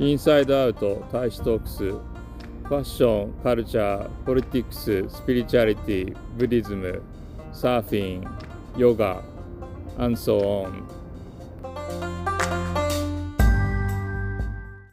インサイドアウト、大使トークス、ファッション、カルチャー、ポリティクス、スピリチュアリティ、ブディズム、サーフィン、ヨガ、アンソ so on.